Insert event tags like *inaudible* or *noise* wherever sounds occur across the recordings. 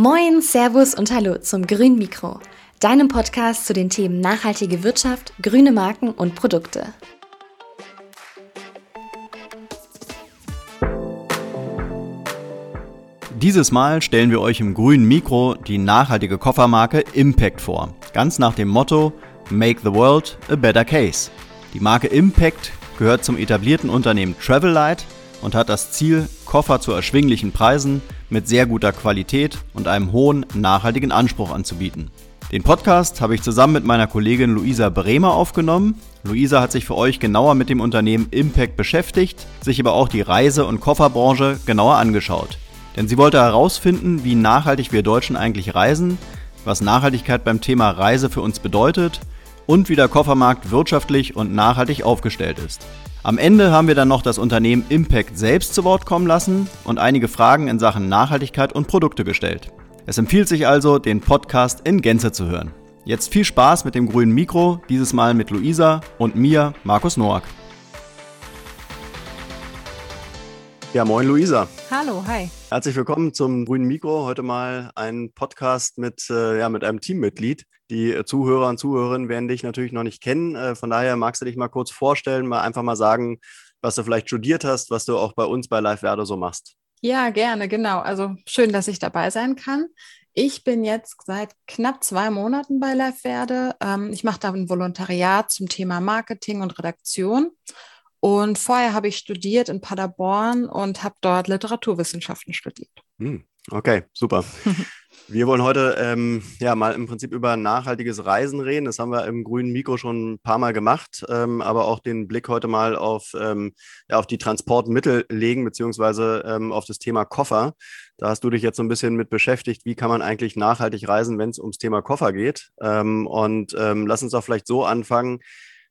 Moin, Servus und Hallo zum Grün Mikro, deinem Podcast zu den Themen nachhaltige Wirtschaft, grüne Marken und Produkte. Dieses Mal stellen wir euch im grünen Mikro die nachhaltige Koffermarke Impact vor, ganz nach dem Motto Make the World a Better Case. Die Marke Impact gehört zum etablierten Unternehmen Travellight und hat das Ziel, Koffer zu erschwinglichen Preisen mit sehr guter Qualität und einem hohen nachhaltigen Anspruch anzubieten. Den Podcast habe ich zusammen mit meiner Kollegin Luisa Bremer aufgenommen. Luisa hat sich für euch genauer mit dem Unternehmen Impact beschäftigt, sich aber auch die Reise- und Kofferbranche genauer angeschaut. Denn sie wollte herausfinden, wie nachhaltig wir Deutschen eigentlich reisen, was Nachhaltigkeit beim Thema Reise für uns bedeutet und wie der Koffermarkt wirtschaftlich und nachhaltig aufgestellt ist. Am Ende haben wir dann noch das Unternehmen Impact selbst zu Wort kommen lassen und einige Fragen in Sachen Nachhaltigkeit und Produkte gestellt. Es empfiehlt sich also, den Podcast in Gänze zu hören. Jetzt viel Spaß mit dem grünen Mikro, dieses Mal mit Luisa und mir, Markus Noack. Ja, moin Luisa. Hallo, hi. Herzlich willkommen zum grünen Mikro. Heute mal ein Podcast mit, äh, ja, mit einem Teammitglied. Die Zuhörer und Zuhörerinnen werden dich natürlich noch nicht kennen. Äh, von daher magst du dich mal kurz vorstellen, mal einfach mal sagen, was du vielleicht studiert hast, was du auch bei uns bei Live Verde so machst. Ja, gerne, genau. Also schön, dass ich dabei sein kann. Ich bin jetzt seit knapp zwei Monaten bei Live Verde. Ähm, ich mache da ein Volontariat zum Thema Marketing und Redaktion. Und vorher habe ich studiert in Paderborn und habe dort Literaturwissenschaften studiert. Hm, okay, super. *laughs* Wir wollen heute ähm, ja mal im Prinzip über nachhaltiges Reisen reden. Das haben wir im grünen Mikro schon ein paar Mal gemacht, ähm, aber auch den Blick heute mal auf, ähm, ja, auf die Transportmittel legen, beziehungsweise ähm, auf das Thema Koffer. Da hast du dich jetzt so ein bisschen mit beschäftigt, wie kann man eigentlich nachhaltig reisen, wenn es ums Thema Koffer geht. Ähm, und ähm, lass uns doch vielleicht so anfangen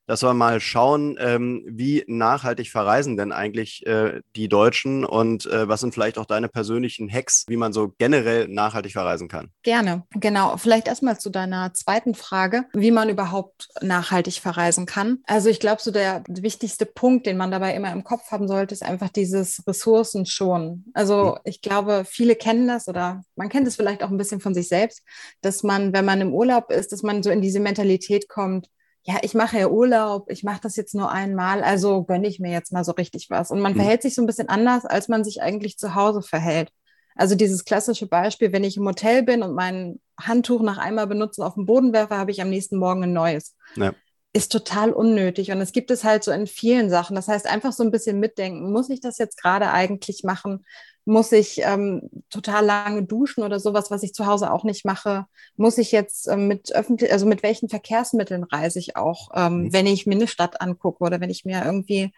dass wir mal schauen, ähm, wie nachhaltig verreisen denn eigentlich äh, die Deutschen und äh, was sind vielleicht auch deine persönlichen Hacks, wie man so generell nachhaltig verreisen kann. Gerne, genau. Vielleicht erstmal zu deiner zweiten Frage, wie man überhaupt nachhaltig verreisen kann. Also ich glaube, so der wichtigste Punkt, den man dabei immer im Kopf haben sollte, ist einfach dieses Ressourcen schon. Also mhm. ich glaube, viele kennen das oder man kennt es vielleicht auch ein bisschen von sich selbst, dass man, wenn man im Urlaub ist, dass man so in diese Mentalität kommt, ja, ich mache ja Urlaub, ich mache das jetzt nur einmal, also gönne ich mir jetzt mal so richtig was. Und man mhm. verhält sich so ein bisschen anders, als man sich eigentlich zu Hause verhält. Also dieses klassische Beispiel, wenn ich im Hotel bin und mein Handtuch nach einmal benutzen auf den Boden werfe, habe ich am nächsten Morgen ein neues. Ja. Ist total unnötig. Und es gibt es halt so in vielen Sachen. Das heißt, einfach so ein bisschen mitdenken. Muss ich das jetzt gerade eigentlich machen? Muss ich ähm, total lange duschen oder sowas, was ich zu Hause auch nicht mache? Muss ich jetzt ähm, mit öffentlich, also mit welchen Verkehrsmitteln reise ich auch, ähm, mhm. wenn ich mir eine Stadt angucke oder wenn ich mir irgendwie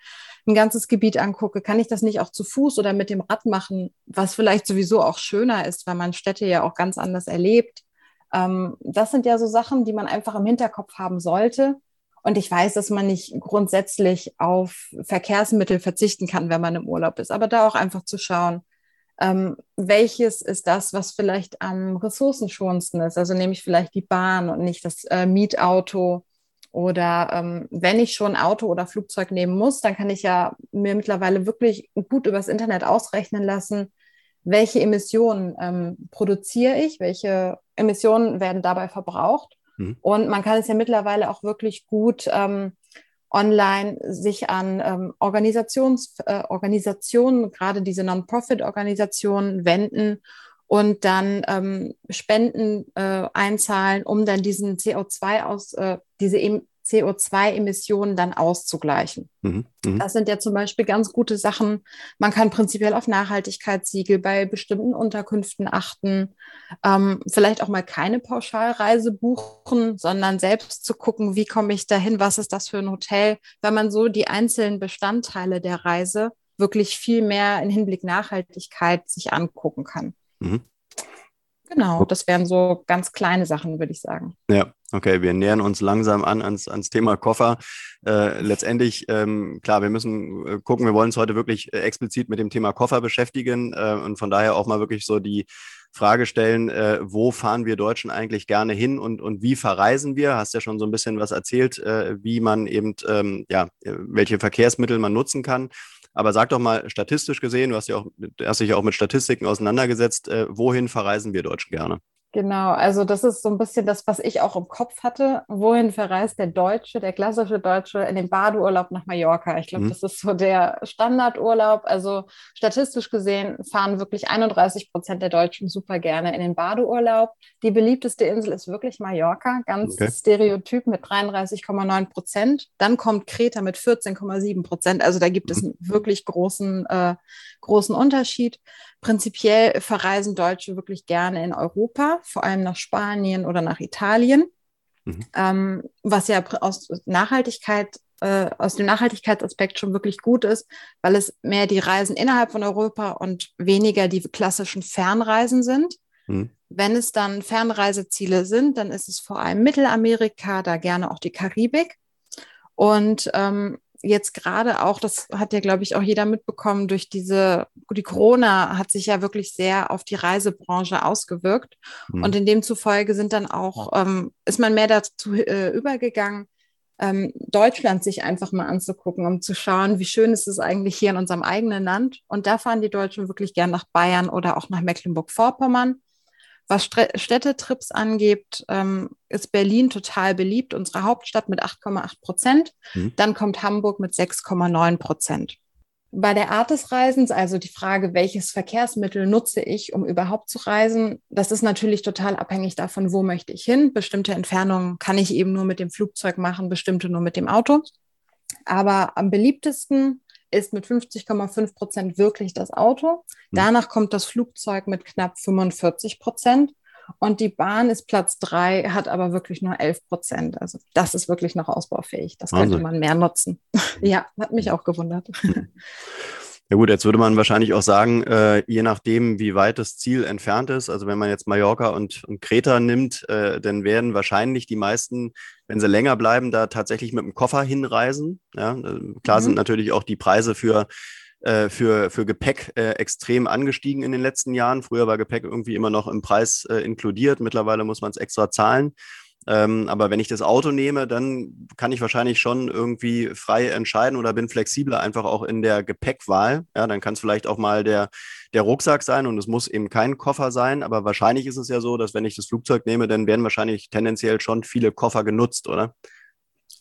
ein ganzes Gebiet angucke, kann ich das nicht auch zu Fuß oder mit dem Rad machen, was vielleicht sowieso auch schöner ist, weil man Städte ja auch ganz anders erlebt. Ähm, das sind ja so Sachen, die man einfach im Hinterkopf haben sollte. Und ich weiß, dass man nicht grundsätzlich auf Verkehrsmittel verzichten kann, wenn man im Urlaub ist, aber da auch einfach zu schauen, ähm, welches ist das, was vielleicht am ressourcenschonendsten ist. Also nehme ich vielleicht die Bahn und nicht das äh, Mietauto. Oder ähm, wenn ich schon Auto oder Flugzeug nehmen muss, dann kann ich ja mir mittlerweile wirklich gut übers Internet ausrechnen lassen, welche Emissionen ähm, produziere ich, welche Emissionen werden dabei verbraucht. Mhm. Und man kann es ja mittlerweile auch wirklich gut ähm, online sich an ähm, Organisations, äh, Organisationen, gerade diese Non-Profit-Organisationen wenden und dann ähm, Spenden äh, einzahlen, um dann diesen CO2 aus, äh, diese CO2-Emissionen dann auszugleichen. Mhm, mh. Das sind ja zum Beispiel ganz gute Sachen. Man kann prinzipiell auf Nachhaltigkeitssiegel bei bestimmten Unterkünften achten, ähm, vielleicht auch mal keine Pauschalreise buchen, sondern selbst zu gucken, wie komme ich dahin, was ist das für ein Hotel, wenn man so die einzelnen Bestandteile der Reise wirklich viel mehr im Hinblick Nachhaltigkeit sich angucken kann. Mhm. Genau, das wären so ganz kleine Sachen, würde ich sagen. Ja, okay, wir nähern uns langsam an ans, ans Thema Koffer. Äh, letztendlich, ähm, klar, wir müssen äh, gucken, wir wollen uns heute wirklich äh, explizit mit dem Thema Koffer beschäftigen äh, und von daher auch mal wirklich so die Frage stellen, äh, wo fahren wir Deutschen eigentlich gerne hin und, und wie verreisen wir? Hast ja schon so ein bisschen was erzählt, äh, wie man eben, ähm, ja, welche Verkehrsmittel man nutzen kann. Aber sag doch mal statistisch gesehen, du hast, ja auch, hast dich ja auch mit Statistiken auseinandergesetzt, äh, wohin verreisen wir Deutschen gerne? Genau, also das ist so ein bisschen das, was ich auch im Kopf hatte. Wohin verreist der Deutsche, der klassische Deutsche in den Badeurlaub nach Mallorca? Ich glaube, mhm. das ist so der Standardurlaub. Also statistisch gesehen fahren wirklich 31 Prozent der Deutschen super gerne in den Badeurlaub. Die beliebteste Insel ist wirklich Mallorca, ganz okay. stereotyp mit 33,9 Prozent. Dann kommt Kreta mit 14,7 Prozent. Also da gibt es mhm. einen wirklich großen, äh, großen Unterschied. Prinzipiell verreisen Deutsche wirklich gerne in Europa, vor allem nach Spanien oder nach Italien, mhm. ähm, was ja aus Nachhaltigkeit äh, aus dem Nachhaltigkeitsaspekt schon wirklich gut ist, weil es mehr die Reisen innerhalb von Europa und weniger die klassischen Fernreisen sind. Mhm. Wenn es dann Fernreiseziele sind, dann ist es vor allem Mittelamerika, da gerne auch die Karibik. Und ähm, jetzt gerade auch, das hat ja, glaube ich, auch jeder mitbekommen, durch diese, die Corona hat sich ja wirklich sehr auf die Reisebranche ausgewirkt. Mhm. Und in demzufolge sind dann auch, ähm, ist man mehr dazu äh, übergegangen, ähm, Deutschland sich einfach mal anzugucken, um zu schauen, wie schön ist es eigentlich hier in unserem eigenen Land. Und da fahren die Deutschen wirklich gern nach Bayern oder auch nach Mecklenburg-Vorpommern. Was Städtetrips angeht, ähm, ist Berlin total beliebt, unsere Hauptstadt mit 8,8 Prozent. Mhm. Dann kommt Hamburg mit 6,9 Prozent. Bei der Art des Reisens, also die Frage, welches Verkehrsmittel nutze ich, um überhaupt zu reisen, das ist natürlich total abhängig davon, wo möchte ich hin. Bestimmte Entfernungen kann ich eben nur mit dem Flugzeug machen, bestimmte nur mit dem Auto. Aber am beliebtesten ist mit 50,5 Prozent wirklich das Auto. Hm. Danach kommt das Flugzeug mit knapp 45 Prozent. Und die Bahn ist Platz drei, hat aber wirklich nur 11 Prozent. Also das ist wirklich noch ausbaufähig. Das könnte man mehr nutzen. *laughs* ja, hat mich auch gewundert. *laughs* Ja gut, jetzt würde man wahrscheinlich auch sagen, äh, je nachdem, wie weit das Ziel entfernt ist, also wenn man jetzt Mallorca und, und Kreta nimmt, äh, dann werden wahrscheinlich die meisten, wenn sie länger bleiben, da tatsächlich mit dem Koffer hinreisen. Ja, äh, klar mhm. sind natürlich auch die Preise für äh, für, für Gepäck äh, extrem angestiegen in den letzten Jahren. Früher war Gepäck irgendwie immer noch im Preis inkludiert. Mittlerweile muss man es extra zahlen. Ähm, aber wenn ich das Auto nehme, dann kann ich wahrscheinlich schon irgendwie frei entscheiden oder bin flexibler einfach auch in der Gepäckwahl. Ja, dann kann es vielleicht auch mal der, der Rucksack sein und es muss eben kein Koffer sein. Aber wahrscheinlich ist es ja so, dass wenn ich das Flugzeug nehme, dann werden wahrscheinlich tendenziell schon viele Koffer genutzt, oder?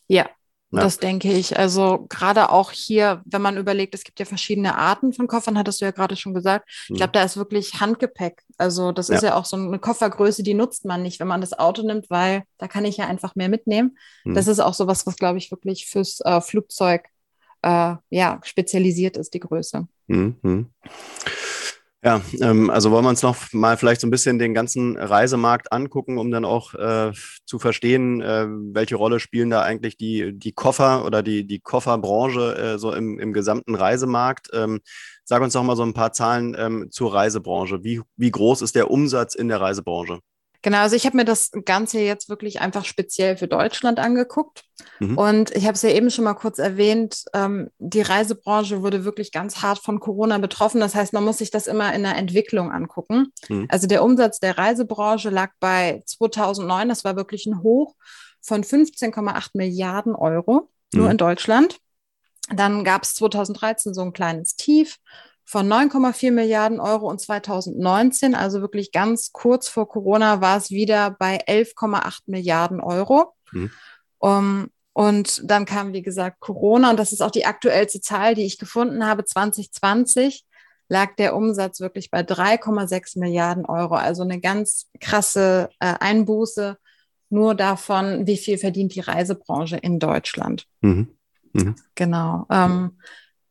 Ja, ja. Das denke ich. Also gerade auch hier, wenn man überlegt, es gibt ja verschiedene Arten von Koffern, hattest du ja gerade schon gesagt. Ich glaube, mhm. da ist wirklich Handgepäck. Also das ja. ist ja auch so eine Koffergröße, die nutzt man nicht, wenn man das Auto nimmt, weil da kann ich ja einfach mehr mitnehmen. Mhm. Das ist auch sowas, was, glaube ich, wirklich fürs äh, Flugzeug äh, ja, spezialisiert ist, die Größe. Mhm. Ja, ähm, also wollen wir uns noch mal vielleicht so ein bisschen den ganzen Reisemarkt angucken, um dann auch äh, zu verstehen, äh, welche Rolle spielen da eigentlich die, die Koffer oder die, die Kofferbranche äh, so im, im gesamten Reisemarkt. Ähm, sag uns doch mal so ein paar Zahlen ähm, zur Reisebranche. Wie, wie groß ist der Umsatz in der Reisebranche? Genau, also ich habe mir das Ganze jetzt wirklich einfach speziell für Deutschland angeguckt. Mhm. Und ich habe es ja eben schon mal kurz erwähnt, ähm, die Reisebranche wurde wirklich ganz hart von Corona betroffen. Das heißt, man muss sich das immer in der Entwicklung angucken. Mhm. Also der Umsatz der Reisebranche lag bei 2009, das war wirklich ein Hoch von 15,8 Milliarden Euro, nur mhm. in Deutschland. Dann gab es 2013 so ein kleines Tief von 9,4 Milliarden Euro und 2019, also wirklich ganz kurz vor Corona, war es wieder bei 11,8 Milliarden Euro. Mhm. Um, und dann kam, wie gesagt, Corona und das ist auch die aktuellste Zahl, die ich gefunden habe. 2020 lag der Umsatz wirklich bei 3,6 Milliarden Euro, also eine ganz krasse äh, Einbuße nur davon, wie viel verdient die Reisebranche in Deutschland. Mhm. Mhm. Genau. Ähm,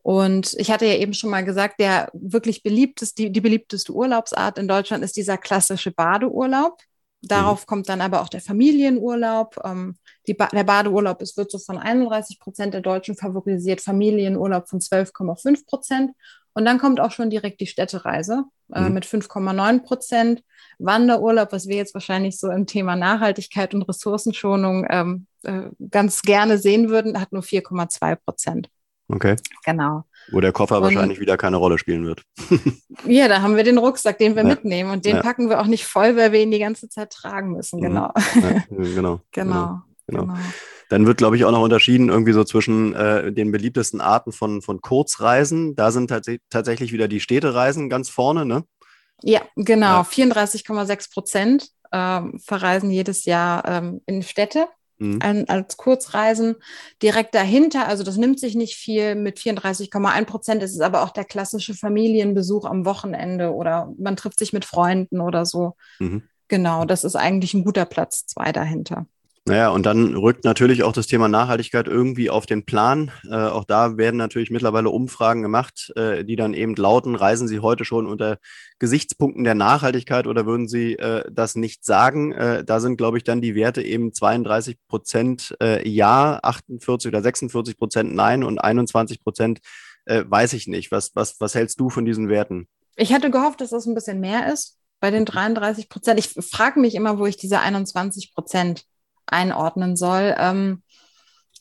und ich hatte ja eben schon mal gesagt, der wirklich beliebteste, die, die beliebteste Urlaubsart in Deutschland ist dieser klassische Badeurlaub. Darauf mhm. kommt dann aber auch der Familienurlaub. Ähm, ba der Badeurlaub ist, wird so von 31 Prozent der Deutschen favorisiert, Familienurlaub von 12,5 Prozent. Und dann kommt auch schon direkt die Städtereise äh, mhm. mit 5,9 Prozent. Wanderurlaub, was wir jetzt wahrscheinlich so im Thema Nachhaltigkeit und Ressourcenschonung ähm, äh, ganz gerne sehen würden, hat nur 4,2 Prozent. Okay. Genau. Wo der Koffer und, wahrscheinlich wieder keine Rolle spielen wird. *laughs* ja, da haben wir den Rucksack, den wir ja. mitnehmen und den ja. packen wir auch nicht voll, weil wir ihn die ganze Zeit tragen müssen. Mhm. Genau. Ja, genau. *laughs* genau. genau. genau. Dann wird, glaube ich, auch noch unterschieden irgendwie so zwischen äh, den beliebtesten Arten von, von Kurzreisen. Da sind tats tatsächlich wieder die Städtereisen ganz vorne, ne? Ja, genau. Ja. 34,6 Prozent ähm, verreisen jedes Jahr ähm, in Städte mhm. als Kurzreisen. Direkt dahinter, also das nimmt sich nicht viel, mit 34,1 Prozent ist es aber auch der klassische Familienbesuch am Wochenende oder man trifft sich mit Freunden oder so. Mhm. Genau, das ist eigentlich ein guter Platz zwei dahinter. Naja, und dann rückt natürlich auch das Thema Nachhaltigkeit irgendwie auf den Plan. Äh, auch da werden natürlich mittlerweile Umfragen gemacht, äh, die dann eben lauten, reisen Sie heute schon unter Gesichtspunkten der Nachhaltigkeit oder würden Sie äh, das nicht sagen? Äh, da sind, glaube ich, dann die Werte eben 32 Prozent äh, Ja, 48 oder 46 Prozent Nein und 21 Prozent äh, weiß ich nicht. Was, was, was hältst du von diesen Werten? Ich hatte gehofft, dass das ein bisschen mehr ist bei den 33 Prozent. Ich frage mich immer, wo ich diese 21 Prozent einordnen soll. Ähm,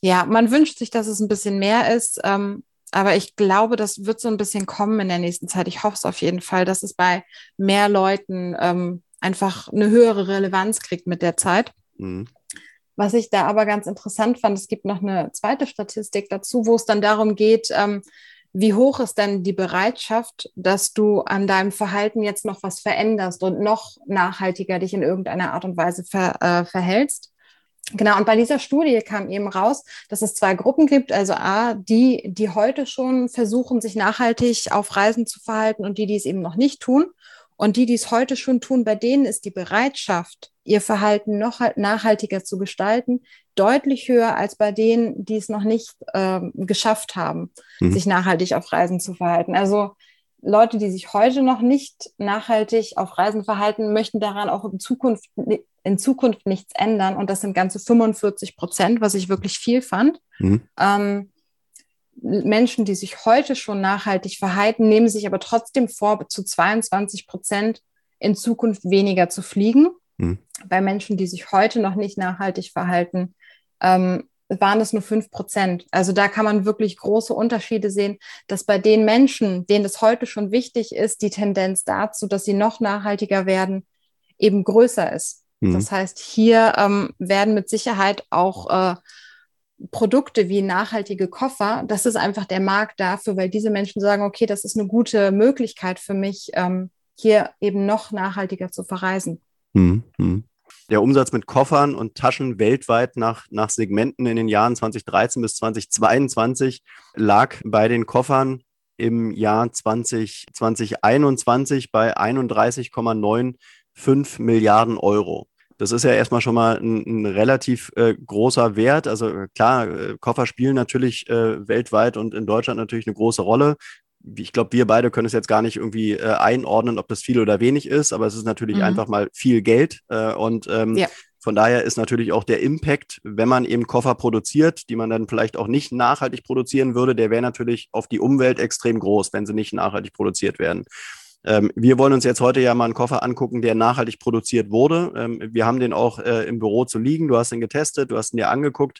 ja, man wünscht sich, dass es ein bisschen mehr ist, ähm, aber ich glaube, das wird so ein bisschen kommen in der nächsten Zeit. Ich hoffe es auf jeden Fall, dass es bei mehr Leuten ähm, einfach eine höhere Relevanz kriegt mit der Zeit. Mhm. Was ich da aber ganz interessant fand, es gibt noch eine zweite Statistik dazu, wo es dann darum geht, ähm, wie hoch ist denn die Bereitschaft, dass du an deinem Verhalten jetzt noch was veränderst und noch nachhaltiger dich in irgendeiner Art und Weise ver, äh, verhältst? Genau, und bei dieser Studie kam eben raus, dass es zwei Gruppen gibt. Also A, die, die heute schon versuchen, sich nachhaltig auf Reisen zu verhalten und die, die es eben noch nicht tun. Und die, die es heute schon tun, bei denen ist die Bereitschaft, ihr Verhalten noch nachhaltiger zu gestalten, deutlich höher als bei denen, die es noch nicht ähm, geschafft haben, mhm. sich nachhaltig auf Reisen zu verhalten. Also Leute, die sich heute noch nicht nachhaltig auf Reisen verhalten, möchten daran auch in Zukunft in Zukunft nichts ändern. Und das sind ganze 45 Prozent, was ich wirklich viel fand. Mhm. Ähm, Menschen, die sich heute schon nachhaltig verhalten, nehmen sich aber trotzdem vor, zu 22 Prozent in Zukunft weniger zu fliegen. Mhm. Bei Menschen, die sich heute noch nicht nachhaltig verhalten, ähm, waren es nur 5 Prozent. Also da kann man wirklich große Unterschiede sehen, dass bei den Menschen, denen es heute schon wichtig ist, die Tendenz dazu, dass sie noch nachhaltiger werden, eben größer ist. Mhm. Das heißt, hier ähm, werden mit Sicherheit auch äh, Produkte wie nachhaltige Koffer, das ist einfach der Markt dafür, weil diese Menschen sagen, okay, das ist eine gute Möglichkeit für mich, ähm, hier eben noch nachhaltiger zu verreisen. Mhm. mhm. Der Umsatz mit Koffern und Taschen weltweit nach, nach Segmenten in den Jahren 2013 bis 2022 lag bei den Koffern im Jahr 20, 2021 bei 31,9 5 Milliarden Euro. Das ist ja erstmal schon mal ein, ein relativ äh, großer Wert. Also äh, klar, äh, Koffer spielen natürlich äh, weltweit und in Deutschland natürlich eine große Rolle. Ich glaube, wir beide können es jetzt gar nicht irgendwie äh, einordnen, ob das viel oder wenig ist, aber es ist natürlich mhm. einfach mal viel Geld. Äh, und ähm, ja. von daher ist natürlich auch der Impact, wenn man eben Koffer produziert, die man dann vielleicht auch nicht nachhaltig produzieren würde, der wäre natürlich auf die Umwelt extrem groß, wenn sie nicht nachhaltig produziert werden. Ähm, wir wollen uns jetzt heute ja mal einen Koffer angucken, der nachhaltig produziert wurde. Ähm, wir haben den auch äh, im Büro zu liegen. Du hast ihn getestet, du hast ihn dir angeguckt,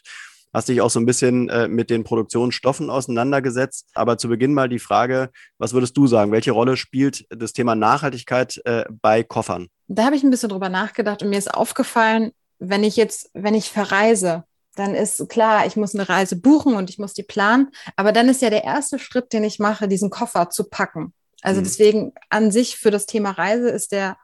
hast dich auch so ein bisschen äh, mit den Produktionsstoffen auseinandergesetzt. Aber zu Beginn mal die Frage, was würdest du sagen? Welche Rolle spielt das Thema Nachhaltigkeit äh, bei Koffern? Da habe ich ein bisschen drüber nachgedacht und mir ist aufgefallen, wenn ich jetzt, wenn ich verreise, dann ist klar, ich muss eine Reise buchen und ich muss die planen. Aber dann ist ja der erste Schritt, den ich mache, diesen Koffer zu packen. Also mhm. deswegen an sich für das Thema Reise ist der,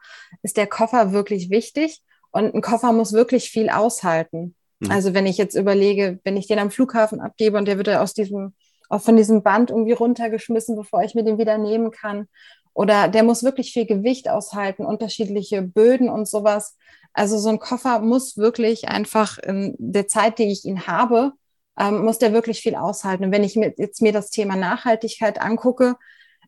ist der Koffer wirklich wichtig und ein Koffer muss wirklich viel aushalten. Mhm. Also wenn ich jetzt überlege, wenn ich den am Flughafen abgebe und der wird aus diesem, auch von diesem Band irgendwie runtergeschmissen, bevor ich mir den wieder nehmen kann. Oder der muss wirklich viel Gewicht aushalten, unterschiedliche Böden und sowas. Also so ein Koffer muss wirklich einfach in der Zeit, die ich ihn habe, ähm, muss der wirklich viel aushalten. Und wenn ich mir jetzt mir das Thema Nachhaltigkeit angucke,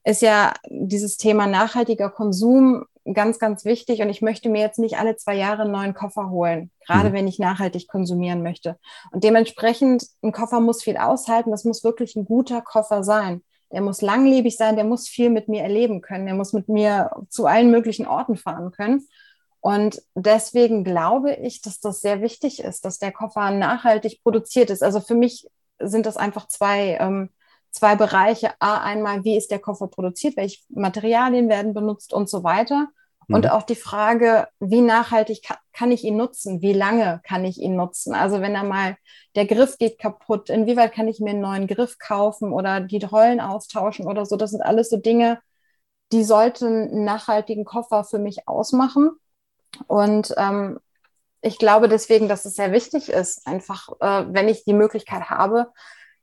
ist ja dieses Thema nachhaltiger Konsum ganz, ganz wichtig. Und ich möchte mir jetzt nicht alle zwei Jahre einen neuen Koffer holen, gerade mhm. wenn ich nachhaltig konsumieren möchte. Und dementsprechend, ein Koffer muss viel aushalten. Das muss wirklich ein guter Koffer sein. Der muss langlebig sein, der muss viel mit mir erleben können, der muss mit mir zu allen möglichen Orten fahren können. Und deswegen glaube ich, dass das sehr wichtig ist, dass der Koffer nachhaltig produziert ist. Also für mich sind das einfach zwei ähm, zwei Bereiche. A, einmal, wie ist der Koffer produziert, welche Materialien werden benutzt und so weiter. Mhm. Und auch die Frage, wie nachhaltig kann, kann ich ihn nutzen? Wie lange kann ich ihn nutzen? Also wenn er mal der Griff geht kaputt, inwieweit kann ich mir einen neuen Griff kaufen oder die Rollen austauschen oder so? Das sind alles so Dinge, die sollten einen nachhaltigen Koffer für mich ausmachen. Und ähm, ich glaube deswegen, dass es sehr wichtig ist, einfach, äh, wenn ich die Möglichkeit habe,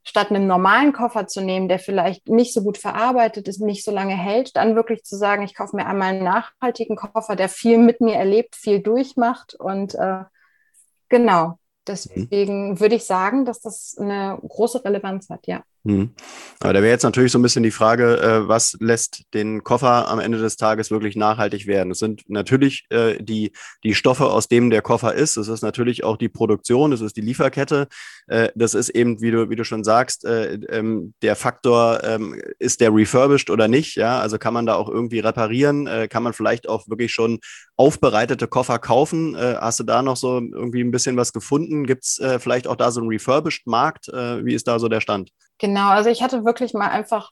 statt einen normalen Koffer zu nehmen, der vielleicht nicht so gut verarbeitet ist, nicht so lange hält, dann wirklich zu sagen, ich kaufe mir einmal einen nachhaltigen Koffer, der viel mit mir erlebt, viel durchmacht. Und äh, genau, deswegen mhm. würde ich sagen, dass das eine große Relevanz hat, ja. Mhm. Aber da wäre jetzt natürlich so ein bisschen die Frage, äh, was lässt den Koffer am Ende des Tages wirklich nachhaltig werden? Es sind natürlich äh, die, die Stoffe, aus denen der Koffer ist. Es ist natürlich auch die Produktion, es ist die Lieferkette. Äh, das ist eben, wie du, wie du schon sagst, äh, ähm, der Faktor, ähm, ist der refurbished oder nicht? Ja, also kann man da auch irgendwie reparieren? Äh, kann man vielleicht auch wirklich schon aufbereitete Koffer kaufen? Äh, hast du da noch so irgendwie ein bisschen was gefunden? Gibt es vielleicht auch da so einen refurbished Markt? wie ist da so der Stand? Genau, also ich hatte wirklich mal einfach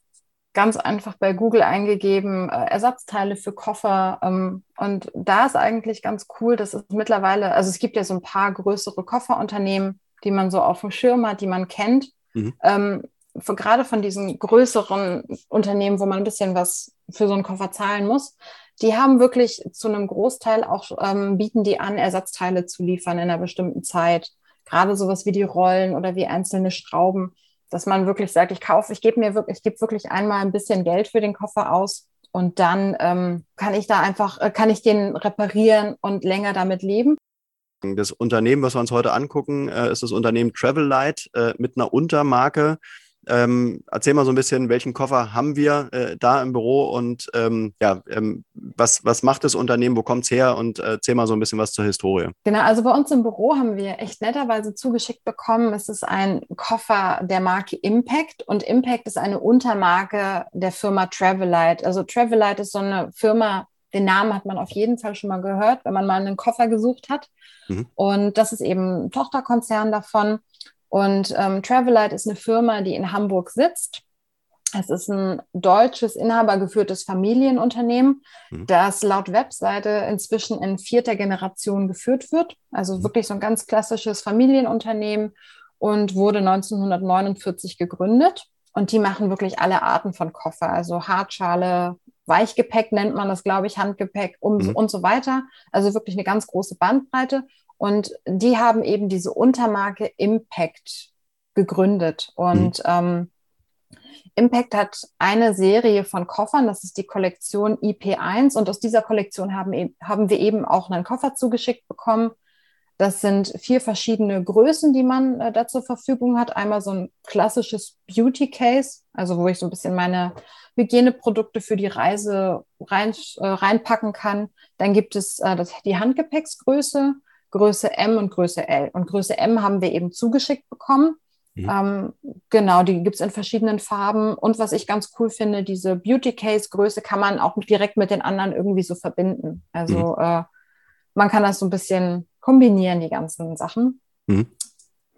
ganz einfach bei Google eingegeben, äh, Ersatzteile für Koffer. Ähm, und da ist eigentlich ganz cool, dass es mittlerweile, also es gibt ja so ein paar größere Kofferunternehmen, die man so auf dem Schirm hat, die man kennt. Mhm. Ähm, für, gerade von diesen größeren Unternehmen, wo man ein bisschen was für so einen Koffer zahlen muss, die haben wirklich zu einem Großteil auch, ähm, bieten die an, Ersatzteile zu liefern in einer bestimmten Zeit. Gerade sowas wie die Rollen oder wie einzelne Schrauben dass man wirklich sagt, ich kaufe, ich gebe mir wirklich, ich gebe wirklich einmal ein bisschen Geld für den Koffer aus und dann ähm, kann ich da einfach, äh, kann ich den reparieren und länger damit leben. Das Unternehmen, was wir uns heute angucken, äh, ist das Unternehmen Travellight äh, mit einer Untermarke, ähm, erzähl mal so ein bisschen, welchen Koffer haben wir äh, da im Büro und ähm, ja, ähm, was, was macht das Unternehmen, wo kommt es her und äh, erzähl mal so ein bisschen was zur Historie. Genau, also bei uns im Büro haben wir echt netterweise zugeschickt bekommen. Es ist ein Koffer der Marke Impact und Impact ist eine Untermarke der Firma Travelite. Also Travelite ist so eine Firma, den Namen hat man auf jeden Fall schon mal gehört, wenn man mal einen Koffer gesucht hat. Mhm. Und das ist eben ein Tochterkonzern davon. Und ähm, Travelite ist eine Firma, die in Hamburg sitzt. Es ist ein deutsches, inhabergeführtes Familienunternehmen, mhm. das laut Webseite inzwischen in vierter Generation geführt wird. Also mhm. wirklich so ein ganz klassisches Familienunternehmen und wurde 1949 gegründet. Und die machen wirklich alle Arten von Koffer, also Hartschale, Weichgepäck nennt man das, glaube ich, Handgepäck und, mhm. und so weiter. Also wirklich eine ganz große Bandbreite. Und die haben eben diese Untermarke Impact gegründet. Und mhm. ähm, Impact hat eine Serie von Koffern, das ist die Kollektion IP1. Und aus dieser Kollektion haben, e-, haben wir eben auch einen Koffer zugeschickt bekommen. Das sind vier verschiedene Größen, die man äh, da zur Verfügung hat. Einmal so ein klassisches Beauty Case, also wo ich so ein bisschen meine Hygieneprodukte für die Reise rein, äh, reinpacken kann. Dann gibt es äh, das, die Handgepäcksgröße. Größe M und Größe L. Und Größe M haben wir eben zugeschickt bekommen. Mhm. Ähm, genau, die gibt es in verschiedenen Farben. Und was ich ganz cool finde, diese Beauty Case Größe kann man auch direkt mit den anderen irgendwie so verbinden. Also mhm. äh, man kann das so ein bisschen kombinieren, die ganzen Sachen. Mhm.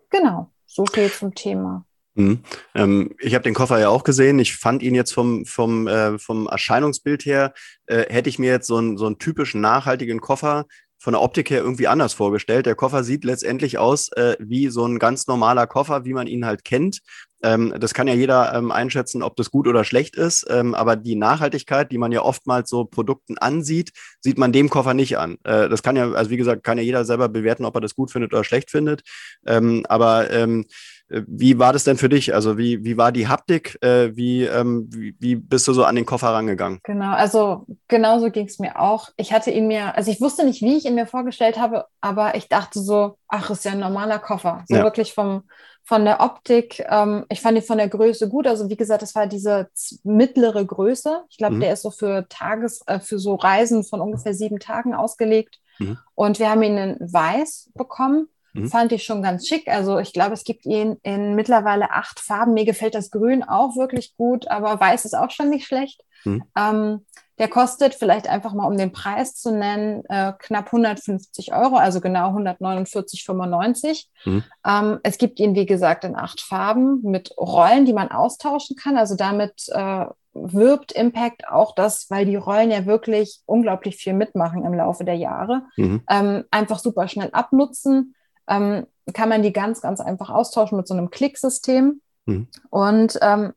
Genau, so viel zum Thema. Mhm. Ähm, ich habe den Koffer ja auch gesehen. Ich fand ihn jetzt vom, vom, äh, vom Erscheinungsbild her, äh, hätte ich mir jetzt so, ein, so einen typischen nachhaltigen Koffer von der Optik her irgendwie anders vorgestellt. Der Koffer sieht letztendlich aus äh, wie so ein ganz normaler Koffer, wie man ihn halt kennt. Ähm, das kann ja jeder ähm, einschätzen, ob das gut oder schlecht ist. Ähm, aber die Nachhaltigkeit, die man ja oftmals so Produkten ansieht, sieht man dem Koffer nicht an. Äh, das kann ja, also wie gesagt, kann ja jeder selber bewerten, ob er das gut findet oder schlecht findet. Ähm, aber ähm, äh, wie war das denn für dich? Also wie, wie war die Haptik? Äh, wie, ähm, wie, wie, bist du so an den Koffer rangegangen? Genau, also genauso ging es mir auch. Ich hatte ihn mir, also ich wusste nicht, wie ich ihn mir vorgestellt habe, aber ich dachte so, ach, ist ja ein normaler Koffer. So ja. wirklich vom, von der Optik. Ähm, ich fand ihn von der Größe gut. Also wie gesagt, das war diese mittlere Größe. Ich glaube, mhm. der ist so für Tages, äh, für so Reisen von ungefähr sieben Tagen ausgelegt. Mhm. Und wir haben ihn in weiß bekommen. Mhm. Fand ich schon ganz schick. Also ich glaube, es gibt ihn in mittlerweile acht Farben. Mir gefällt das Grün auch wirklich gut, aber Weiß ist auch schon nicht schlecht. Mhm. Ähm, Der kostet vielleicht einfach mal, um den Preis zu nennen, äh, knapp 150 Euro, also genau 149,95. Mhm. Ähm, es gibt ihn, wie gesagt, in acht Farben mit Rollen, die man austauschen kann. Also damit äh, wirbt Impact auch das, weil die Rollen ja wirklich unglaublich viel mitmachen im Laufe der Jahre. Mhm. Ähm, einfach super schnell abnutzen. Ähm, kann man die ganz, ganz einfach austauschen mit so einem Klicksystem. Mhm. Und ähm,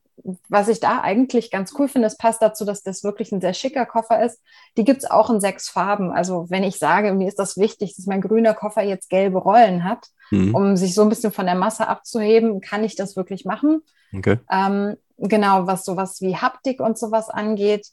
was ich da eigentlich ganz cool finde, es passt dazu, dass das wirklich ein sehr schicker Koffer ist. Die gibt es auch in sechs Farben. Also wenn ich sage, mir ist das wichtig, dass mein grüner Koffer jetzt gelbe Rollen hat, mhm. um sich so ein bisschen von der Masse abzuheben, kann ich das wirklich machen. Okay. Ähm, genau, was sowas wie Haptik und sowas angeht.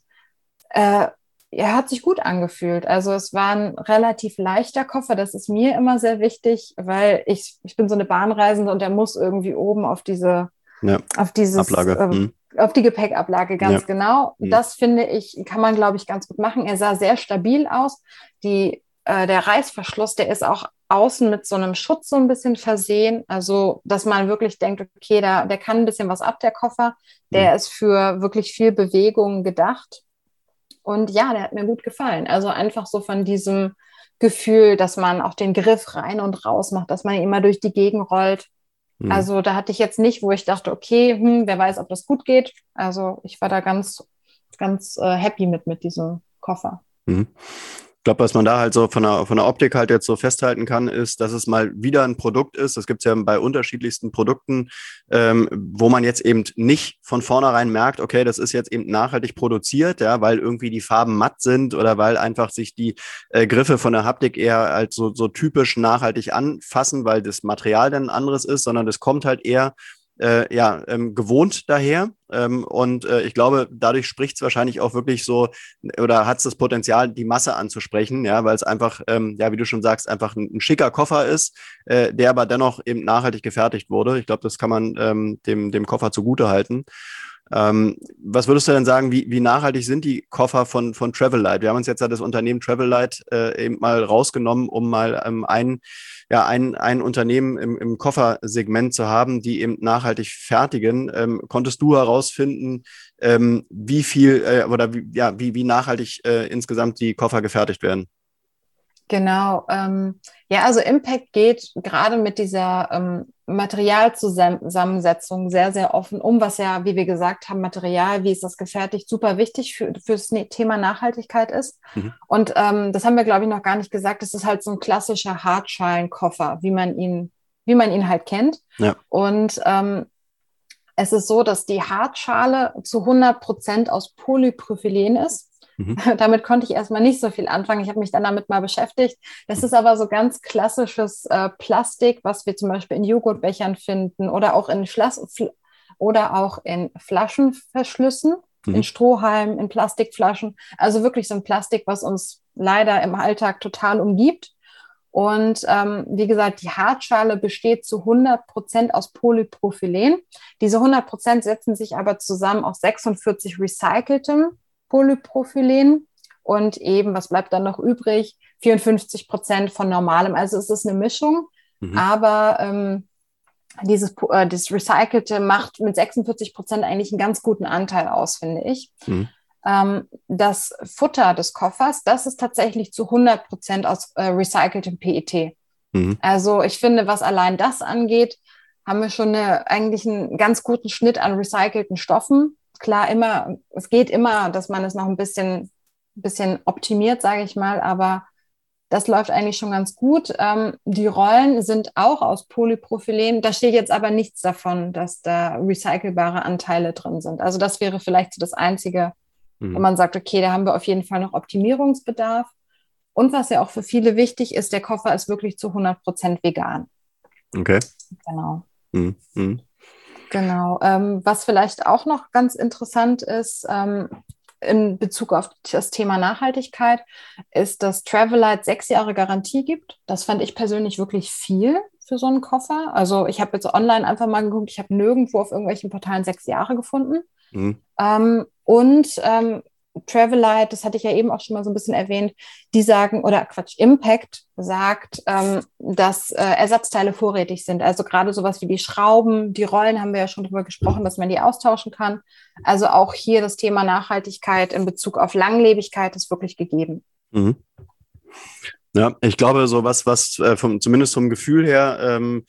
Äh, er hat sich gut angefühlt. Also es war ein relativ leichter Koffer. Das ist mir immer sehr wichtig, weil ich, ich bin so eine Bahnreisende und der muss irgendwie oben auf diese ja. Auf dieses, Ablage. Äh, mhm. Auf die Gepäckablage, ganz ja. genau. Mhm. Das finde ich, kann man, glaube ich, ganz gut machen. Er sah sehr stabil aus. Die, äh, der Reißverschluss, der ist auch außen mit so einem Schutz so ein bisschen versehen. Also, dass man wirklich denkt, okay, da, der kann ein bisschen was ab, der Koffer. Der mhm. ist für wirklich viel Bewegung gedacht. Und ja, der hat mir gut gefallen. Also einfach so von diesem Gefühl, dass man auch den Griff rein und raus macht, dass man immer durch die Gegend rollt. Mhm. Also da hatte ich jetzt nicht, wo ich dachte, okay, hm, wer weiß, ob das gut geht. Also ich war da ganz, ganz äh, happy mit, mit diesem Koffer. Mhm glaube, was man da halt so von der, von der Optik halt jetzt so festhalten kann, ist, dass es mal wieder ein Produkt ist. Das gibt es ja bei unterschiedlichsten Produkten, ähm, wo man jetzt eben nicht von vornherein merkt, okay, das ist jetzt eben nachhaltig produziert, ja, weil irgendwie die Farben matt sind oder weil einfach sich die äh, Griffe von der Haptik eher als so, so typisch nachhaltig anfassen, weil das Material dann anderes ist, sondern das kommt halt eher äh, ja, ähm, gewohnt daher. Ähm, und äh, ich glaube, dadurch spricht es wahrscheinlich auch wirklich so oder hat es das Potenzial, die Masse anzusprechen, ja, weil es einfach, ähm, ja, wie du schon sagst, einfach ein, ein schicker Koffer ist, äh, der aber dennoch eben nachhaltig gefertigt wurde. Ich glaube, das kann man ähm, dem, dem Koffer zugute halten. Ähm, was würdest du denn sagen, wie, wie nachhaltig sind die Koffer von, von Travellight? Wir haben uns jetzt ja das Unternehmen Travellight äh, eben mal rausgenommen, um mal ähm, ein, ja, ein, ein Unternehmen im, im Koffersegment zu haben, die eben nachhaltig fertigen. Ähm, konntest du herausfinden, ähm, wie viel äh, oder wie, ja, wie, wie nachhaltig äh, insgesamt die Koffer gefertigt werden? Genau. Ähm, ja, also Impact geht gerade mit dieser ähm, Materialzusammensetzung sehr, sehr offen um, was ja, wie wir gesagt haben, Material, wie ist das gefertigt, super wichtig für, für das ne-, Thema Nachhaltigkeit ist. Mhm. Und ähm, das haben wir, glaube ich, noch gar nicht gesagt. Das ist halt so ein klassischer Hartschalenkoffer, wie man ihn, wie man ihn halt kennt. Ja. Und ähm, es ist so, dass die Hartschale zu 100 Prozent aus Polypropylen ist. Mhm. *laughs* Damit konnte ich erstmal nicht so viel anfangen. Ich habe mich dann damit mal beschäftigt. Das ist aber so ganz klassisches äh, Plastik, was wir zum Beispiel in Joghurtbechern finden oder auch in Flas oder auch in Flaschenverschlüssen, mhm. in Strohhalmen, in Plastikflaschen. Also wirklich so ein Plastik, was uns leider im Alltag total umgibt. Und ähm, wie gesagt, die Hartschale besteht zu 100 Prozent aus Polypropylen. Diese 100 Prozent setzen sich aber zusammen aus 46 recyceltem Polypropylen und eben, was bleibt dann noch übrig? 54 Prozent von normalem. Also es ist eine Mischung, mhm. aber ähm, dieses äh, das Recycelte macht mit 46 Prozent eigentlich einen ganz guten Anteil aus, finde ich. Mhm. Ähm, das Futter des Koffers, das ist tatsächlich zu 100 Prozent aus äh, recyceltem PET. Mhm. Also ich finde, was allein das angeht, haben wir schon eine, eigentlich einen ganz guten Schnitt an recycelten Stoffen klar immer, es geht immer, dass man es noch ein bisschen, bisschen optimiert, sage ich mal, aber das läuft eigentlich schon ganz gut. Ähm, die Rollen sind auch aus Polypropylen. Da steht jetzt aber nichts davon, dass da recycelbare Anteile drin sind. Also das wäre vielleicht so das Einzige, mhm. wo man sagt, okay, da haben wir auf jeden Fall noch Optimierungsbedarf. Und was ja auch für viele wichtig ist, der Koffer ist wirklich zu 100 Prozent vegan. Okay. Genau. Mhm. Genau. Ähm, was vielleicht auch noch ganz interessant ist ähm, in Bezug auf das Thema Nachhaltigkeit, ist, dass Travelite sechs Jahre Garantie gibt. Das fand ich persönlich wirklich viel für so einen Koffer. Also ich habe jetzt online einfach mal geguckt, ich habe nirgendwo auf irgendwelchen Portalen sechs Jahre gefunden. Mhm. Ähm, und ähm, Travelite, das hatte ich ja eben auch schon mal so ein bisschen erwähnt, die sagen, oder Quatsch, Impact sagt, ähm, dass äh, Ersatzteile vorrätig sind. Also gerade sowas wie die Schrauben, die Rollen haben wir ja schon darüber gesprochen, dass man die austauschen kann. Also auch hier das Thema Nachhaltigkeit in Bezug auf Langlebigkeit ist wirklich gegeben. Mhm. Ja, ich glaube, so was, was äh, vom, zumindest vom Gefühl her ähm,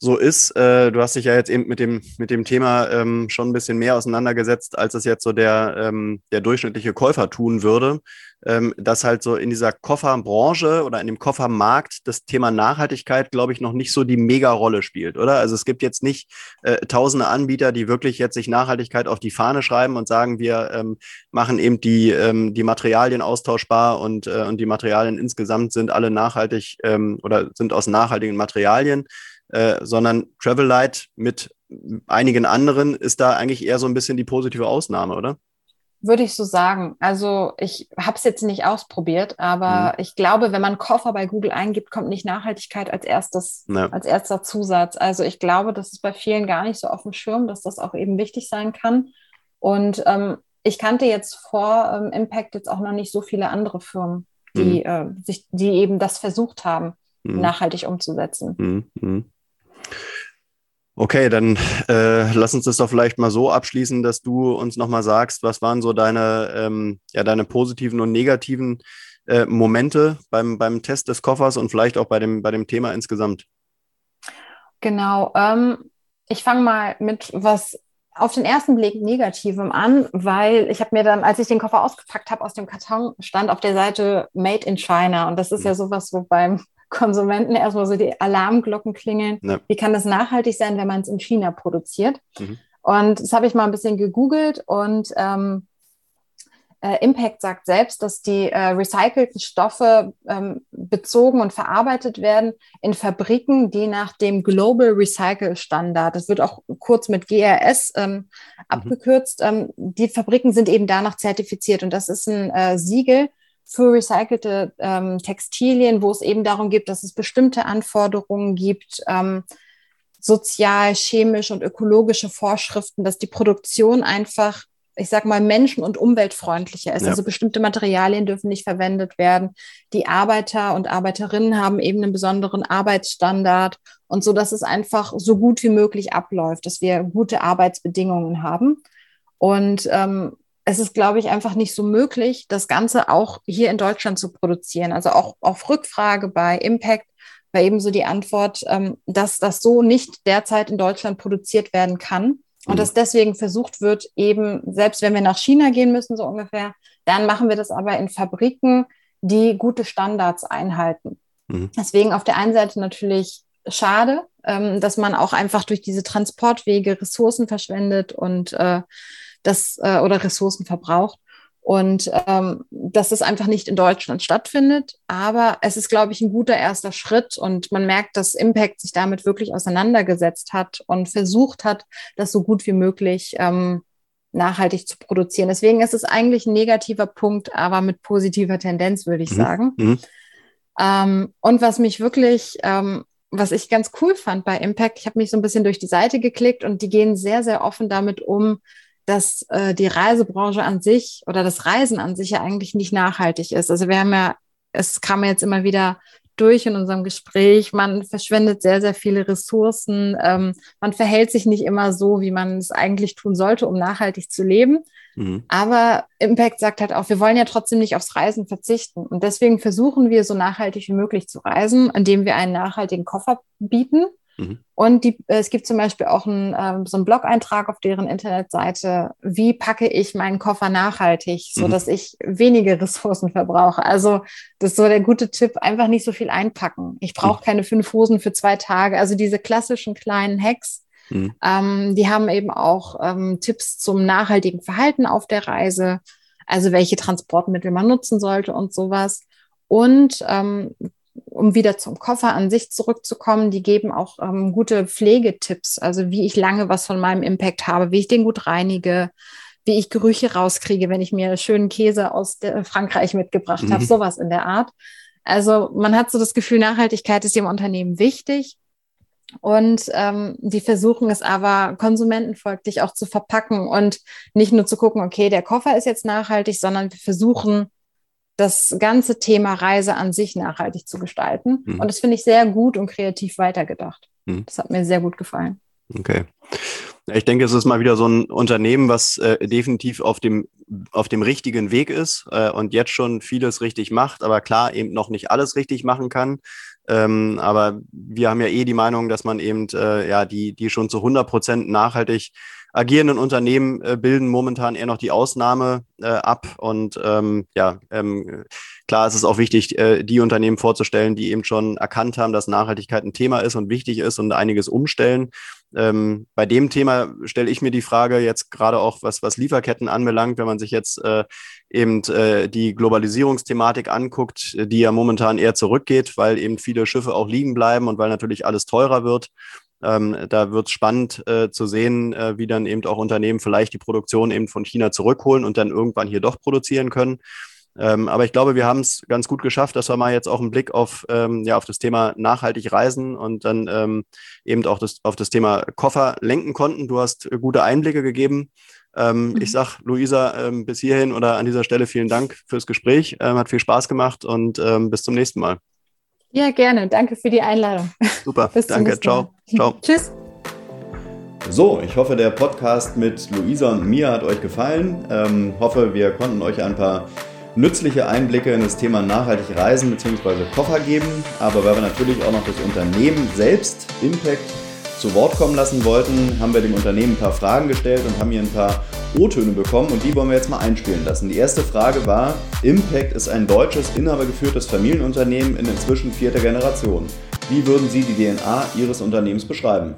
so ist. Äh, du hast dich ja jetzt eben mit dem, mit dem Thema ähm, schon ein bisschen mehr auseinandergesetzt, als es jetzt so der, ähm, der durchschnittliche Käufer tun würde. Ähm, dass halt so in dieser Kofferbranche oder in dem Koffermarkt das Thema Nachhaltigkeit, glaube ich, noch nicht so die Mega-Rolle spielt, oder? Also es gibt jetzt nicht äh, tausende Anbieter, die wirklich jetzt sich Nachhaltigkeit auf die Fahne schreiben und sagen, wir ähm, machen eben die, ähm, die Materialien austauschbar und, äh, und die Materialien insgesamt sind alle nachhaltig ähm, oder sind aus nachhaltigen Materialien äh, sondern Travel mit einigen anderen ist da eigentlich eher so ein bisschen die positive Ausnahme, oder? Würde ich so sagen. Also ich habe es jetzt nicht ausprobiert, aber mhm. ich glaube, wenn man Koffer bei Google eingibt, kommt nicht Nachhaltigkeit als erstes, ja. als erster Zusatz. Also ich glaube, das ist bei vielen gar nicht so auf dem Schirm, dass das auch eben wichtig sein kann. Und ähm, ich kannte jetzt vor ähm, Impact jetzt auch noch nicht so viele andere Firmen, die mhm. äh, sich, die eben das versucht haben, mhm. nachhaltig umzusetzen. Okay, dann äh, lass uns das doch vielleicht mal so abschließen, dass du uns nochmal sagst, was waren so deine, ähm, ja, deine positiven und negativen äh, Momente beim, beim Test des Koffers und vielleicht auch bei dem, bei dem Thema insgesamt. Genau. Ähm, ich fange mal mit was auf den ersten Blick Negativem an, weil ich habe mir dann, als ich den Koffer ausgepackt habe aus dem Karton, stand auf der Seite Made in China. Und das ist ja mhm. sowas, wo beim Konsumenten erstmal so die Alarmglocken klingeln. Ja. Wie kann das nachhaltig sein, wenn man es in China produziert? Mhm. Und das habe ich mal ein bisschen gegoogelt und ähm, äh, Impact sagt selbst, dass die äh, recycelten Stoffe ähm, bezogen und verarbeitet werden in Fabriken, die nach dem Global Recycle Standard, das wird auch kurz mit GRS ähm, mhm. abgekürzt, ähm, die Fabriken sind eben danach zertifiziert und das ist ein äh, Siegel, für recycelte ähm, Textilien, wo es eben darum geht, dass es bestimmte Anforderungen gibt, ähm, sozial, chemisch und ökologische Vorschriften, dass die Produktion einfach, ich sag mal, menschen- und umweltfreundlicher ist. Ja. Also bestimmte Materialien dürfen nicht verwendet werden. Die Arbeiter und Arbeiterinnen haben eben einen besonderen Arbeitsstandard und so, dass es einfach so gut wie möglich abläuft, dass wir gute Arbeitsbedingungen haben. Und ähm, es ist, glaube ich, einfach nicht so möglich, das Ganze auch hier in Deutschland zu produzieren. Also auch auf Rückfrage bei Impact war ebenso die Antwort, ähm, dass das so nicht derzeit in Deutschland produziert werden kann. Und mhm. dass deswegen versucht wird, eben, selbst wenn wir nach China gehen müssen, so ungefähr, dann machen wir das aber in Fabriken, die gute Standards einhalten. Mhm. Deswegen auf der einen Seite natürlich schade, ähm, dass man auch einfach durch diese Transportwege Ressourcen verschwendet und äh, das äh, oder Ressourcen verbraucht. Und ähm, dass es einfach nicht in Deutschland stattfindet. Aber es ist, glaube ich, ein guter erster Schritt. Und man merkt, dass Impact sich damit wirklich auseinandergesetzt hat und versucht hat, das so gut wie möglich ähm, nachhaltig zu produzieren. Deswegen ist es eigentlich ein negativer Punkt, aber mit positiver Tendenz, würde ich mhm. sagen. Mhm. Ähm, und was mich wirklich, ähm, was ich ganz cool fand bei Impact, ich habe mich so ein bisschen durch die Seite geklickt und die gehen sehr, sehr offen damit um, dass äh, die Reisebranche an sich oder das Reisen an sich ja eigentlich nicht nachhaltig ist. Also wir haben ja, es kam jetzt immer wieder durch in unserem Gespräch, man verschwendet sehr, sehr viele Ressourcen, ähm, man verhält sich nicht immer so, wie man es eigentlich tun sollte, um nachhaltig zu leben. Mhm. Aber Impact sagt halt auch, wir wollen ja trotzdem nicht aufs Reisen verzichten. Und deswegen versuchen wir so nachhaltig wie möglich zu reisen, indem wir einen nachhaltigen Koffer bieten Mhm. Und die, es gibt zum Beispiel auch einen, ähm, so einen Blog-Eintrag auf deren Internetseite, wie packe ich meinen Koffer nachhaltig, so mhm. dass ich wenige *laughs* Ressourcen verbrauche. Also das ist so der gute Tipp, einfach nicht so viel einpacken. Ich brauche mhm. keine fünf Hosen für zwei Tage. Also diese klassischen kleinen Hacks, mhm. ähm, die haben eben auch ähm, Tipps zum nachhaltigen Verhalten auf der Reise, also welche Transportmittel man nutzen sollte und sowas. Und ähm, um wieder zum Koffer an sich zurückzukommen, die geben auch ähm, gute Pflegetipps, also wie ich lange was von meinem Impact habe, wie ich den gut reinige, wie ich Gerüche rauskriege, wenn ich mir schönen Käse aus Frankreich mitgebracht mhm. habe, sowas in der Art. Also man hat so das Gefühl, Nachhaltigkeit ist dem Unternehmen wichtig. Und ähm, die versuchen es aber konsumentenfolglich auch zu verpacken und nicht nur zu gucken, okay, der Koffer ist jetzt nachhaltig, sondern wir versuchen das ganze Thema Reise an sich nachhaltig zu gestalten. Mhm. Und das finde ich sehr gut und kreativ weitergedacht. Mhm. Das hat mir sehr gut gefallen. Okay. Ich denke, es ist mal wieder so ein Unternehmen, was äh, definitiv auf dem, auf dem richtigen Weg ist äh, und jetzt schon vieles richtig macht, aber klar eben noch nicht alles richtig machen kann. Ähm, aber wir haben ja eh die Meinung, dass man eben äh, ja die, die schon zu 100 Prozent nachhaltig agierenden Unternehmen äh, bilden momentan eher noch die Ausnahme äh, ab. Und ähm, ja, ähm, klar ist es auch wichtig, äh, die Unternehmen vorzustellen, die eben schon erkannt haben, dass Nachhaltigkeit ein Thema ist und wichtig ist und einiges umstellen. Ähm, bei dem Thema stelle ich mir die Frage jetzt gerade auch, was, was Lieferketten anbelangt, wenn man sich jetzt äh, eben äh, die Globalisierungsthematik anguckt, die ja momentan eher zurückgeht, weil eben viele Schiffe auch liegen bleiben und weil natürlich alles teurer wird. Ähm, da wird es spannend äh, zu sehen, äh, wie dann eben auch Unternehmen vielleicht die Produktion eben von China zurückholen und dann irgendwann hier doch produzieren können. Ähm, aber ich glaube, wir haben es ganz gut geschafft, dass wir mal jetzt auch einen Blick auf, ähm, ja, auf das Thema nachhaltig reisen und dann ähm, eben auch das, auf das Thema Koffer lenken konnten. Du hast gute Einblicke gegeben. Ähm, mhm. Ich sage, Luisa, ähm, bis hierhin oder an dieser Stelle vielen Dank fürs Gespräch. Hat viel Spaß gemacht und bis zum nächsten Mal. Ja, gerne. Danke für die Einladung. Super. *laughs* Bis Danke. Ciao. Ciao. Tschüss. So, ich hoffe, der Podcast mit Luisa und mir hat euch gefallen. Ähm, hoffe, wir konnten euch ein paar nützliche Einblicke in das Thema nachhaltig Reisen bzw. Koffer geben. Aber weil wir natürlich auch noch das Unternehmen selbst, Impact, zu Wort kommen lassen wollten, haben wir dem Unternehmen ein paar Fragen gestellt und haben hier ein paar O-Töne bekommen und die wollen wir jetzt mal einspielen lassen. Die erste Frage war, Impact ist ein deutsches, inhabergeführtes Familienunternehmen in inzwischen vierter Generation. Wie würden Sie die DNA Ihres Unternehmens beschreiben?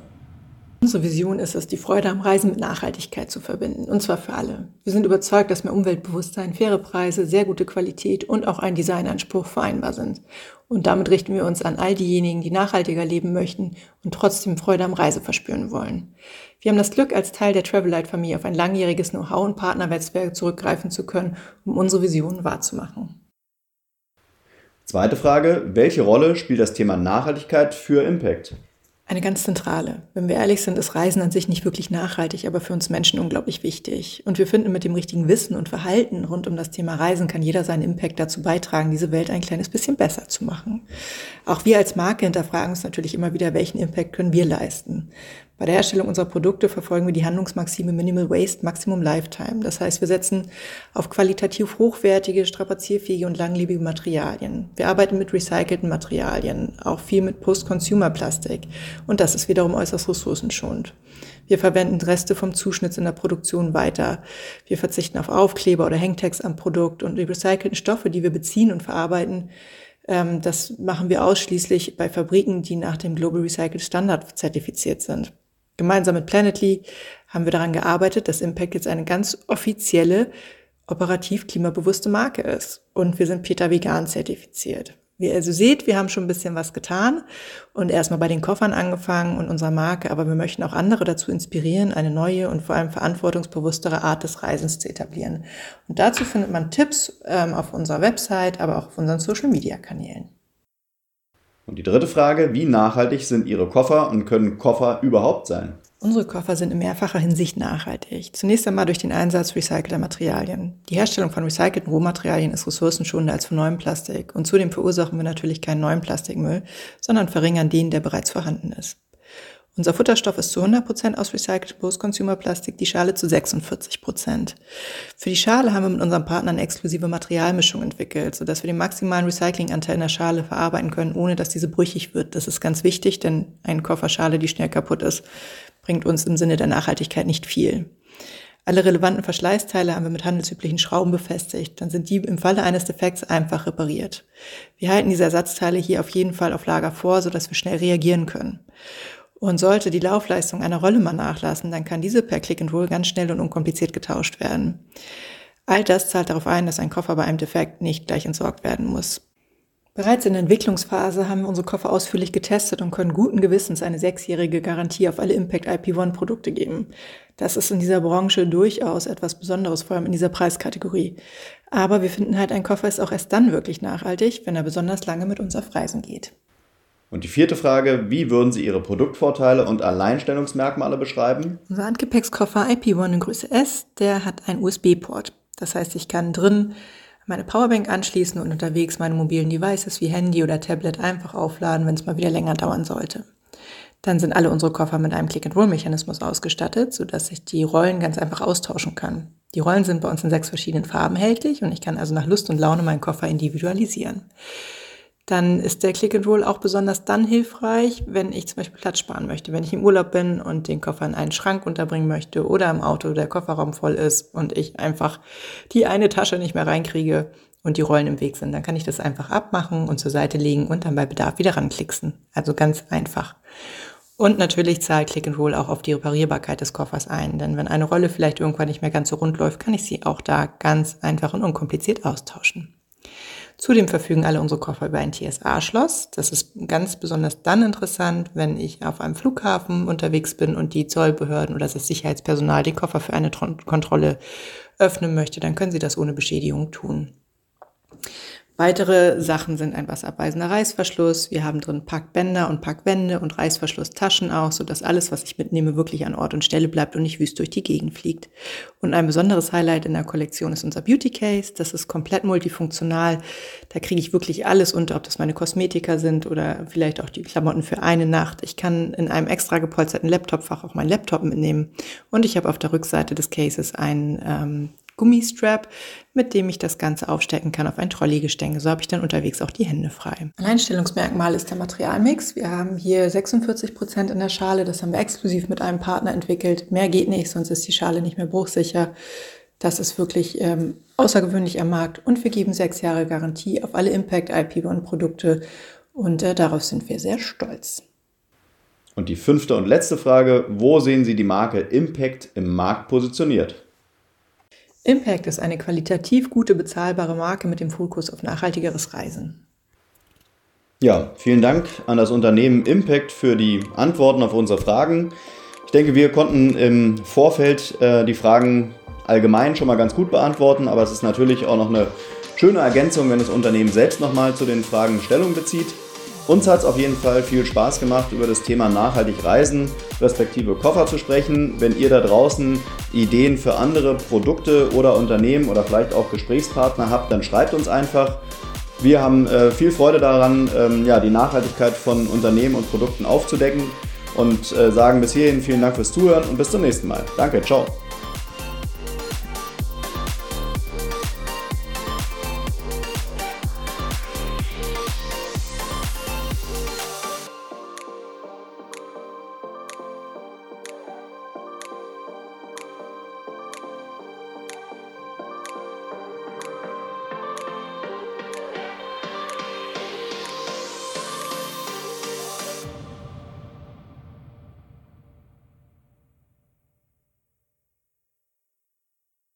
Unsere Vision ist es, die Freude am Reisen mit Nachhaltigkeit zu verbinden, und zwar für alle. Wir sind überzeugt, dass mehr Umweltbewusstsein, faire Preise, sehr gute Qualität und auch ein Designanspruch vereinbar sind. Und damit richten wir uns an all diejenigen, die nachhaltiger leben möchten und trotzdem Freude am Reise verspüren wollen. Wir haben das Glück, als Teil der Travelite-Familie auf ein langjähriges Know-how und Partnernetzwerk zurückgreifen zu können, um unsere Vision wahrzumachen. Zweite Frage, welche Rolle spielt das Thema Nachhaltigkeit für Impact? Eine ganz zentrale. Wenn wir ehrlich sind, ist Reisen an sich nicht wirklich nachhaltig, aber für uns Menschen unglaublich wichtig. Und wir finden, mit dem richtigen Wissen und Verhalten rund um das Thema Reisen kann jeder seinen Impact dazu beitragen, diese Welt ein kleines bisschen besser zu machen. Auch wir als Marke hinterfragen uns natürlich immer wieder, welchen Impact können wir leisten. Bei der Herstellung unserer Produkte verfolgen wir die Handlungsmaxime Minimal Waste, Maximum Lifetime. Das heißt, wir setzen auf qualitativ hochwertige, strapazierfähige und langlebige Materialien. Wir arbeiten mit recycelten Materialien, auch viel mit Post-Consumer-Plastik. Und das ist wiederum äußerst ressourcenschonend. Wir verwenden Reste vom Zuschnitt in der Produktion weiter. Wir verzichten auf Aufkleber oder Hangtags am Produkt und die recycelten Stoffe, die wir beziehen und verarbeiten, ähm, das machen wir ausschließlich bei Fabriken, die nach dem Global Recycled Standard zertifiziert sind. Gemeinsam mit Planetly haben wir daran gearbeitet, dass Impact jetzt eine ganz offizielle, operativ klimabewusste Marke ist. Und wir sind Peter Vegan zertifiziert. Wie ihr also seht, wir haben schon ein bisschen was getan und erstmal bei den Koffern angefangen und unserer Marke, aber wir möchten auch andere dazu inspirieren, eine neue und vor allem verantwortungsbewusstere Art des Reisens zu etablieren. Und dazu findet man Tipps ähm, auf unserer Website, aber auch auf unseren Social-Media-Kanälen. Und die dritte Frage, wie nachhaltig sind Ihre Koffer und können Koffer überhaupt sein? Unsere Koffer sind in mehrfacher Hinsicht nachhaltig. Zunächst einmal durch den Einsatz recycelter Materialien. Die Herstellung von recycelten Rohmaterialien ist ressourcenschonender als von neuem Plastik und zudem verursachen wir natürlich keinen neuen Plastikmüll, sondern verringern den, der bereits vorhanden ist. Unser Futterstoff ist zu 100% aus recyceltem Post-Consumer-Plastik, die Schale zu 46%. Für die Schale haben wir mit unseren Partnern exklusive Materialmischung entwickelt, sodass wir den maximalen Recyclinganteil in der Schale verarbeiten können, ohne dass diese brüchig wird. Das ist ganz wichtig, denn ein Koffer Schale, die schnell kaputt ist, bringt uns im Sinne der Nachhaltigkeit nicht viel. Alle relevanten Verschleißteile haben wir mit handelsüblichen Schrauben befestigt. Dann sind die im Falle eines Defekts einfach repariert. Wir halten diese Ersatzteile hier auf jeden Fall auf Lager vor, sodass wir schnell reagieren können. Und sollte die Laufleistung einer Rolle mal nachlassen, dann kann diese per Click and Roll ganz schnell und unkompliziert getauscht werden. All das zahlt darauf ein, dass ein Koffer bei einem Defekt nicht gleich entsorgt werden muss. Bereits in der Entwicklungsphase haben wir unsere Koffer ausführlich getestet und können guten Gewissens eine sechsjährige Garantie auf alle Impact IP1 Produkte geben. Das ist in dieser Branche durchaus etwas Besonderes, vor allem in dieser Preiskategorie. Aber wir finden halt, ein Koffer ist auch erst dann wirklich nachhaltig, wenn er besonders lange mit uns auf Reisen geht. Und die vierte Frage, wie würden Sie Ihre Produktvorteile und Alleinstellungsmerkmale beschreiben? Unser Handgepäckskoffer IP1 in Größe S, der hat einen USB-Port. Das heißt, ich kann drin meine Powerbank anschließen und unterwegs meine mobilen Devices wie Handy oder Tablet einfach aufladen, wenn es mal wieder länger dauern sollte. Dann sind alle unsere Koffer mit einem Click-and-Roll-Mechanismus ausgestattet, sodass ich die Rollen ganz einfach austauschen kann. Die Rollen sind bei uns in sechs verschiedenen Farben erhältlich und ich kann also nach Lust und Laune meinen Koffer individualisieren. Dann ist der Click and Roll auch besonders dann hilfreich, wenn ich zum Beispiel Platz sparen möchte. Wenn ich im Urlaub bin und den Koffer in einen Schrank unterbringen möchte oder im Auto der Kofferraum voll ist und ich einfach die eine Tasche nicht mehr reinkriege und die Rollen im Weg sind, dann kann ich das einfach abmachen und zur Seite legen und dann bei Bedarf wieder ranklicksen. Also ganz einfach. Und natürlich zahlt Click and Roll auch auf die Reparierbarkeit des Koffers ein, denn wenn eine Rolle vielleicht irgendwann nicht mehr ganz so rund läuft, kann ich sie auch da ganz einfach und unkompliziert austauschen. Zudem verfügen alle unsere Koffer über ein TSA-Schloss. Das ist ganz besonders dann interessant, wenn ich auf einem Flughafen unterwegs bin und die Zollbehörden oder das Sicherheitspersonal den Koffer für eine Kontrolle öffnen möchte. Dann können sie das ohne Beschädigung tun. Weitere Sachen sind ein wasserabweisender Reißverschluss. Wir haben drin Packbänder und Packwände und Reißverschlusstaschen auch, sodass alles, was ich mitnehme, wirklich an Ort und Stelle bleibt und nicht wüst durch die Gegend fliegt. Und ein besonderes Highlight in der Kollektion ist unser Beauty Case. Das ist komplett multifunktional. Da kriege ich wirklich alles unter, ob das meine Kosmetika sind oder vielleicht auch die Klamotten für eine Nacht. Ich kann in einem extra gepolsterten Laptopfach auch meinen Laptop mitnehmen. Und ich habe auf der Rückseite des Cases einen ähm, Gummistrap, mit dem ich das Ganze aufstecken kann auf ein Trolleygestänge. So habe ich dann unterwegs auch die Hände frei. Alleinstellungsmerkmal ist der Materialmix. Wir haben hier 46 Prozent in der Schale. Das haben wir exklusiv mit einem Partner entwickelt. Mehr geht nicht, sonst ist die Schale nicht mehr bruchsicher. Das ist wirklich ähm, außergewöhnlich am Markt. Und wir geben sechs Jahre Garantie auf alle Impact IP-One-Produkte. Und äh, darauf sind wir sehr stolz. Und die fünfte und letzte Frage, wo sehen Sie die Marke Impact im Markt positioniert? Impact ist eine qualitativ gute, bezahlbare Marke mit dem Fokus auf nachhaltigeres Reisen. Ja, vielen Dank an das Unternehmen Impact für die Antworten auf unsere Fragen. Ich denke, wir konnten im Vorfeld äh, die Fragen allgemein schon mal ganz gut beantworten, aber es ist natürlich auch noch eine schöne Ergänzung, wenn das Unternehmen selbst nochmal zu den Fragen Stellung bezieht. Uns hat es auf jeden Fall viel Spaß gemacht, über das Thema nachhaltig Reisen, respektive Koffer zu sprechen. Wenn ihr da draußen Ideen für andere Produkte oder Unternehmen oder vielleicht auch Gesprächspartner habt, dann schreibt uns einfach. Wir haben äh, viel Freude daran, ähm, ja, die Nachhaltigkeit von Unternehmen und Produkten aufzudecken und äh, sagen bis hierhin vielen Dank fürs Zuhören und bis zum nächsten Mal. Danke, ciao.